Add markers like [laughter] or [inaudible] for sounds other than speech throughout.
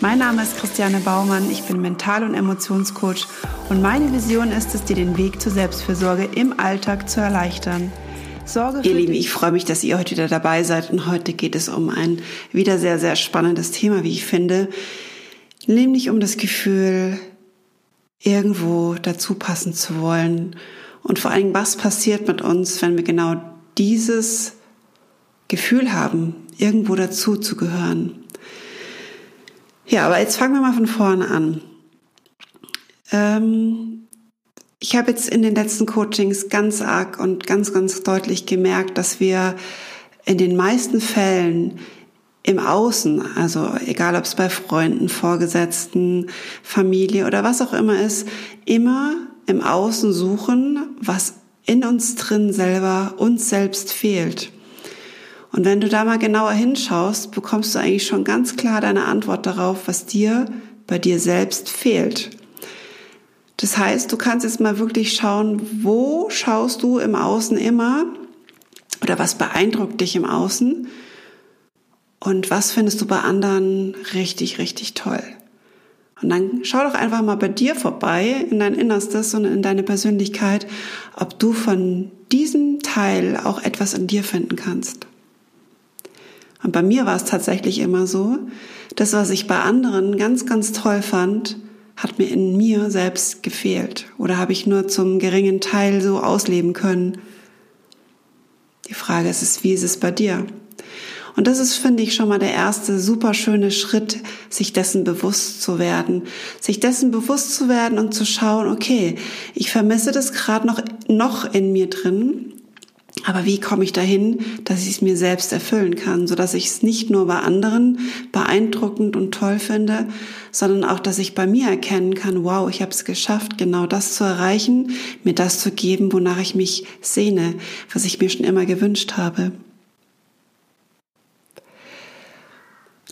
Mein Name ist Christiane Baumann, ich bin Mental- und Emotionscoach und meine Vision ist es, dir den Weg zur Selbstfürsorge im Alltag zu erleichtern. Sorge Ihr Lieben, ich freue mich, dass ihr heute wieder dabei seid und heute geht es um ein wieder sehr, sehr spannendes Thema, wie ich finde, nämlich um das Gefühl, irgendwo dazu passen zu wollen und vor allem, was passiert mit uns, wenn wir genau dieses Gefühl haben, irgendwo dazu zu gehören. Ja, aber jetzt fangen wir mal von vorne an. Ähm, ich habe jetzt in den letzten Coachings ganz arg und ganz, ganz deutlich gemerkt, dass wir in den meisten Fällen im Außen, also egal ob es bei Freunden, Vorgesetzten, Familie oder was auch immer ist, immer im Außen suchen, was in uns drin selber uns selbst fehlt. Und wenn du da mal genauer hinschaust, bekommst du eigentlich schon ganz klar deine Antwort darauf, was dir bei dir selbst fehlt. Das heißt, du kannst jetzt mal wirklich schauen, wo schaust du im Außen immer oder was beeindruckt dich im Außen und was findest du bei anderen richtig, richtig toll. Und dann schau doch einfach mal bei dir vorbei, in dein Innerstes und in deine Persönlichkeit, ob du von diesem Teil auch etwas in dir finden kannst. Und bei mir war es tatsächlich immer so, das, was ich bei anderen ganz, ganz toll fand, hat mir in mir selbst gefehlt oder habe ich nur zum geringen Teil so ausleben können. Die Frage ist, wie ist es bei dir? Und das ist, finde ich, schon mal der erste super schöne Schritt, sich dessen bewusst zu werden. Sich dessen bewusst zu werden und zu schauen, okay, ich vermisse das gerade noch, noch in mir drin aber wie komme ich dahin, dass ich es mir selbst erfüllen kann, so dass ich es nicht nur bei anderen beeindruckend und toll finde, sondern auch, dass ich bei mir erkennen kann, wow, ich habe es geschafft, genau das zu erreichen, mir das zu geben, wonach ich mich sehne, was ich mir schon immer gewünscht habe.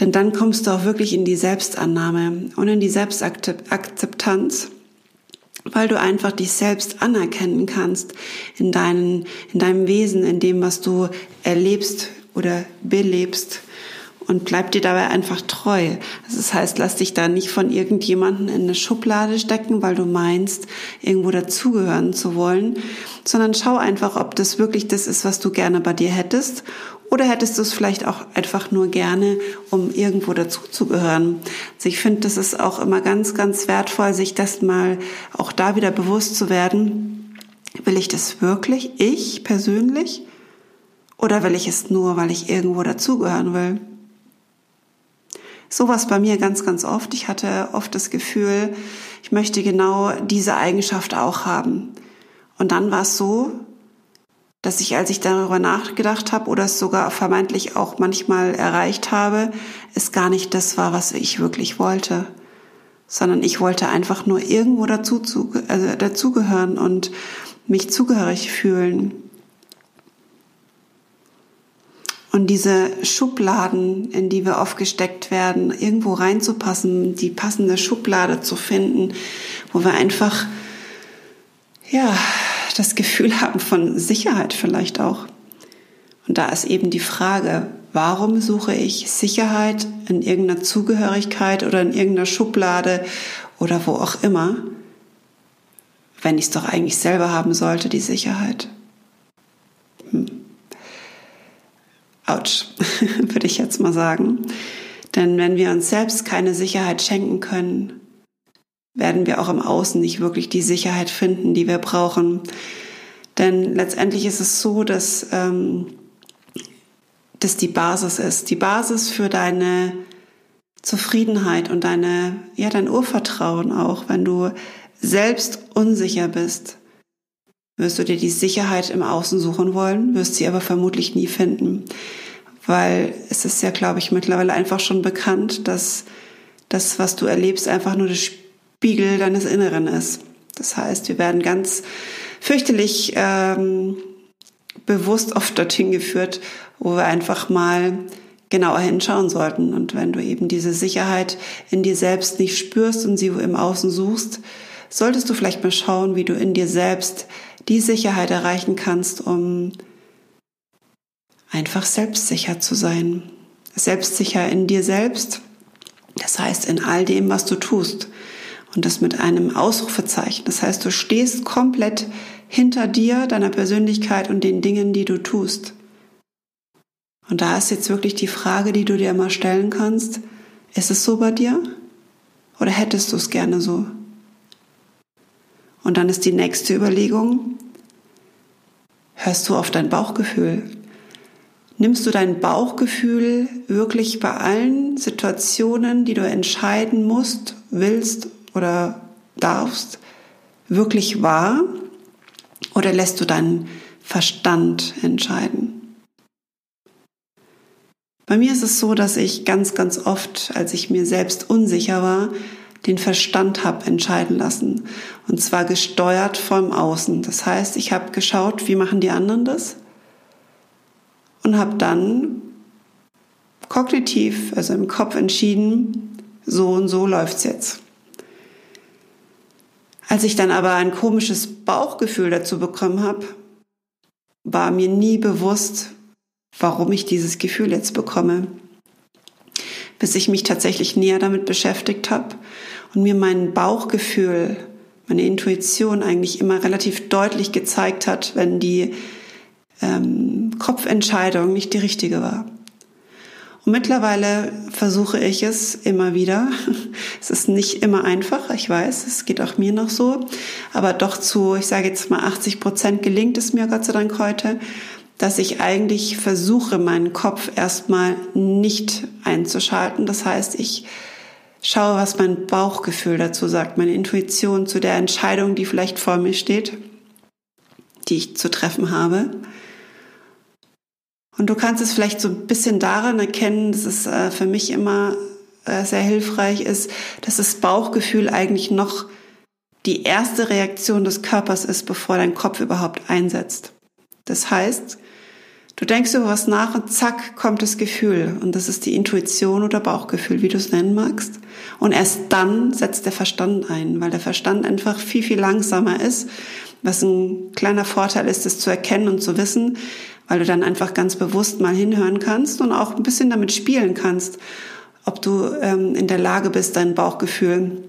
Denn dann kommst du auch wirklich in die Selbstannahme und in die Selbstakzeptanz weil du einfach dich selbst anerkennen kannst in, deinen, in deinem Wesen, in dem, was du erlebst oder belebst und bleib dir dabei einfach treu. Das heißt, lass dich da nicht von irgendjemanden in eine Schublade stecken, weil du meinst, irgendwo dazugehören zu wollen, sondern schau einfach, ob das wirklich das ist, was du gerne bei dir hättest oder hättest du es vielleicht auch einfach nur gerne, um irgendwo dazuzugehören? Also ich finde, das ist auch immer ganz, ganz wertvoll, sich das mal auch da wieder bewusst zu werden. Will ich das wirklich, ich persönlich? Oder will ich es nur, weil ich irgendwo dazugehören will? Sowas bei mir ganz, ganz oft. Ich hatte oft das Gefühl, ich möchte genau diese Eigenschaft auch haben. Und dann war es so, dass ich, als ich darüber nachgedacht habe oder es sogar vermeintlich auch manchmal erreicht habe, es gar nicht das war, was ich wirklich wollte, sondern ich wollte einfach nur irgendwo dazu, zu, also dazugehören und mich zugehörig fühlen. Und diese Schubladen, in die wir oft gesteckt werden, irgendwo reinzupassen, die passende Schublade zu finden, wo wir einfach, ja, das Gefühl haben von Sicherheit vielleicht auch. Und da ist eben die Frage, warum suche ich Sicherheit in irgendeiner Zugehörigkeit oder in irgendeiner Schublade oder wo auch immer, wenn ich es doch eigentlich selber haben sollte, die Sicherheit. Hm. Autsch, [laughs] würde ich jetzt mal sagen. Denn wenn wir uns selbst keine Sicherheit schenken können, werden wir auch im Außen nicht wirklich die Sicherheit finden, die wir brauchen. Denn letztendlich ist es so, dass ähm, das die Basis ist. Die Basis für deine Zufriedenheit und deine, ja, dein Urvertrauen auch. Wenn du selbst unsicher bist, wirst du dir die Sicherheit im Außen suchen wollen, wirst sie aber vermutlich nie finden. Weil es ist ja, glaube ich, mittlerweile einfach schon bekannt, dass das, was du erlebst, einfach nur das Spiegel deines Inneren ist. Das heißt, wir werden ganz fürchterlich ähm, bewusst oft dorthin geführt, wo wir einfach mal genauer hinschauen sollten. Und wenn du eben diese Sicherheit in dir selbst nicht spürst und sie im Außen suchst, solltest du vielleicht mal schauen, wie du in dir selbst die Sicherheit erreichen kannst, um einfach selbstsicher zu sein. Selbstsicher in dir selbst, das heißt in all dem, was du tust. Und das mit einem Ausrufezeichen. Das heißt, du stehst komplett hinter dir, deiner Persönlichkeit und den Dingen, die du tust. Und da ist jetzt wirklich die Frage, die du dir immer stellen kannst, ist es so bei dir? Oder hättest du es gerne so? Und dann ist die nächste Überlegung, hörst du auf dein Bauchgefühl? Nimmst du dein Bauchgefühl wirklich bei allen Situationen, die du entscheiden musst, willst oder darfst, wirklich wahr? Oder lässt du deinen Verstand entscheiden? Bei mir ist es so, dass ich ganz, ganz oft, als ich mir selbst unsicher war, den Verstand habe entscheiden lassen. Und zwar gesteuert vom Außen. Das heißt, ich habe geschaut, wie machen die anderen das? und habe dann kognitiv, also im Kopf entschieden, so und so läuft's jetzt. Als ich dann aber ein komisches Bauchgefühl dazu bekommen habe, war mir nie bewusst, warum ich dieses Gefühl jetzt bekomme. Bis ich mich tatsächlich näher damit beschäftigt habe und mir mein Bauchgefühl, meine Intuition eigentlich immer relativ deutlich gezeigt hat, wenn die ähm, Kopfentscheidung nicht die richtige war. Und mittlerweile versuche ich es immer wieder. [laughs] Es ist nicht immer einfach, ich weiß, es geht auch mir noch so, aber doch zu, ich sage jetzt mal 80 Prozent gelingt es mir Gott sei Dank heute, dass ich eigentlich versuche, meinen Kopf erstmal nicht einzuschalten. Das heißt, ich schaue, was mein Bauchgefühl dazu sagt, meine Intuition zu der Entscheidung, die vielleicht vor mir steht, die ich zu treffen habe. Und du kannst es vielleicht so ein bisschen daran erkennen, dass es äh, für mich immer äh, sehr hilfreich ist, dass das Bauchgefühl eigentlich noch die erste Reaktion des Körpers ist, bevor dein Kopf überhaupt einsetzt. Das heißt, du denkst über was nach und zack kommt das Gefühl. Und das ist die Intuition oder Bauchgefühl, wie du es nennen magst. Und erst dann setzt der Verstand ein, weil der Verstand einfach viel, viel langsamer ist, was ein kleiner Vorteil ist, es zu erkennen und zu wissen, weil du dann einfach ganz bewusst mal hinhören kannst und auch ein bisschen damit spielen kannst, ob du ähm, in der Lage bist, dein Bauchgefühl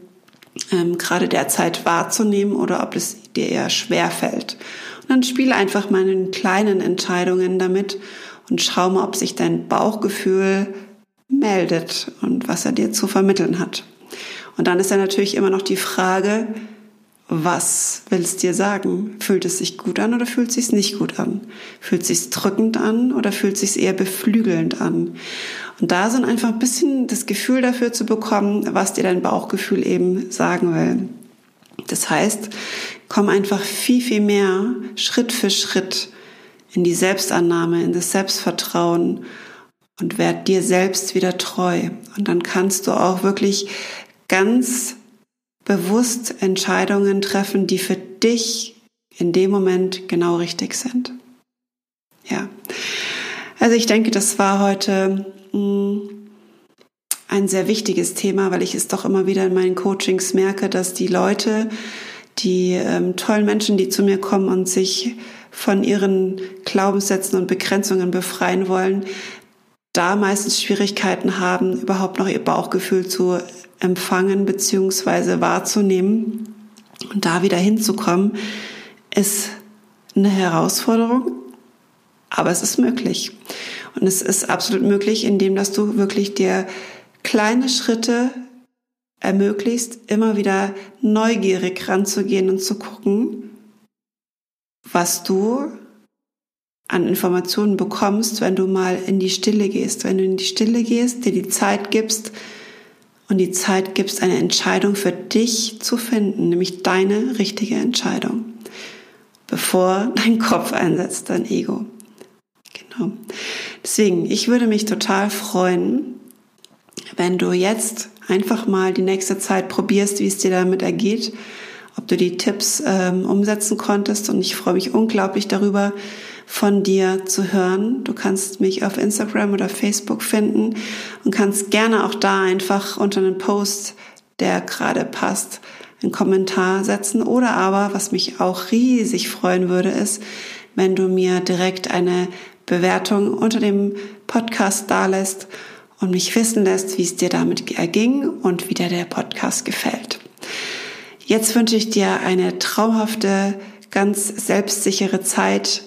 ähm, gerade derzeit wahrzunehmen oder ob es dir eher schwer fällt. Und dann spiele einfach mal in kleinen Entscheidungen damit und schau mal, ob sich dein Bauchgefühl meldet und was er dir zu vermitteln hat. Und dann ist ja natürlich immer noch die Frage, was will es dir sagen? Fühlt es sich gut an oder fühlt es sich nicht gut an? Fühlt es sich drückend an oder fühlt es sich eher beflügelnd an? Und da sind einfach ein bisschen das Gefühl dafür zu bekommen, was dir dein Bauchgefühl eben sagen will. Das heißt, komm einfach viel, viel mehr Schritt für Schritt in die Selbstannahme, in das Selbstvertrauen und werd dir selbst wieder treu. Und dann kannst du auch wirklich ganz bewusst Entscheidungen treffen, die für dich in dem Moment genau richtig sind. Ja. Also ich denke, das war heute mh, mm, ein sehr wichtiges Thema, weil ich es doch immer wieder in meinen Coachings merke, dass die Leute, die ähm, tollen Menschen, die zu mir kommen und sich von ihren Glaubenssätzen und Begrenzungen befreien wollen, da meistens Schwierigkeiten haben, überhaupt noch ihr Bauchgefühl zu empfangen beziehungsweise wahrzunehmen und da wieder hinzukommen, ist eine Herausforderung, aber es ist möglich. Und es ist absolut möglich, indem dass du wirklich dir kleine Schritte ermöglicht, immer wieder neugierig ranzugehen und zu gucken, was du an Informationen bekommst, wenn du mal in die Stille gehst. Wenn du in die Stille gehst, dir die Zeit gibst, und die Zeit gibst, eine Entscheidung für dich zu finden, nämlich deine richtige Entscheidung, bevor dein Kopf einsetzt, dein Ego. Genau. Deswegen, ich würde mich total freuen, wenn du jetzt einfach mal die nächste Zeit probierst, wie es dir damit ergeht, ob du die Tipps ähm, umsetzen konntest. Und ich freue mich unglaublich darüber, von dir zu hören. Du kannst mich auf Instagram oder Facebook finden und kannst gerne auch da einfach unter einen Post, der gerade passt, einen Kommentar setzen. Oder aber, was mich auch riesig freuen würde, ist, wenn du mir direkt eine Bewertung unter dem Podcast dalässt und mich wissen lässt, wie es dir damit erging und wie dir der Podcast gefällt. Jetzt wünsche ich dir eine traumhafte, ganz selbstsichere Zeit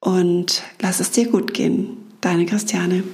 und lass es dir gut gehen. Deine Christiane.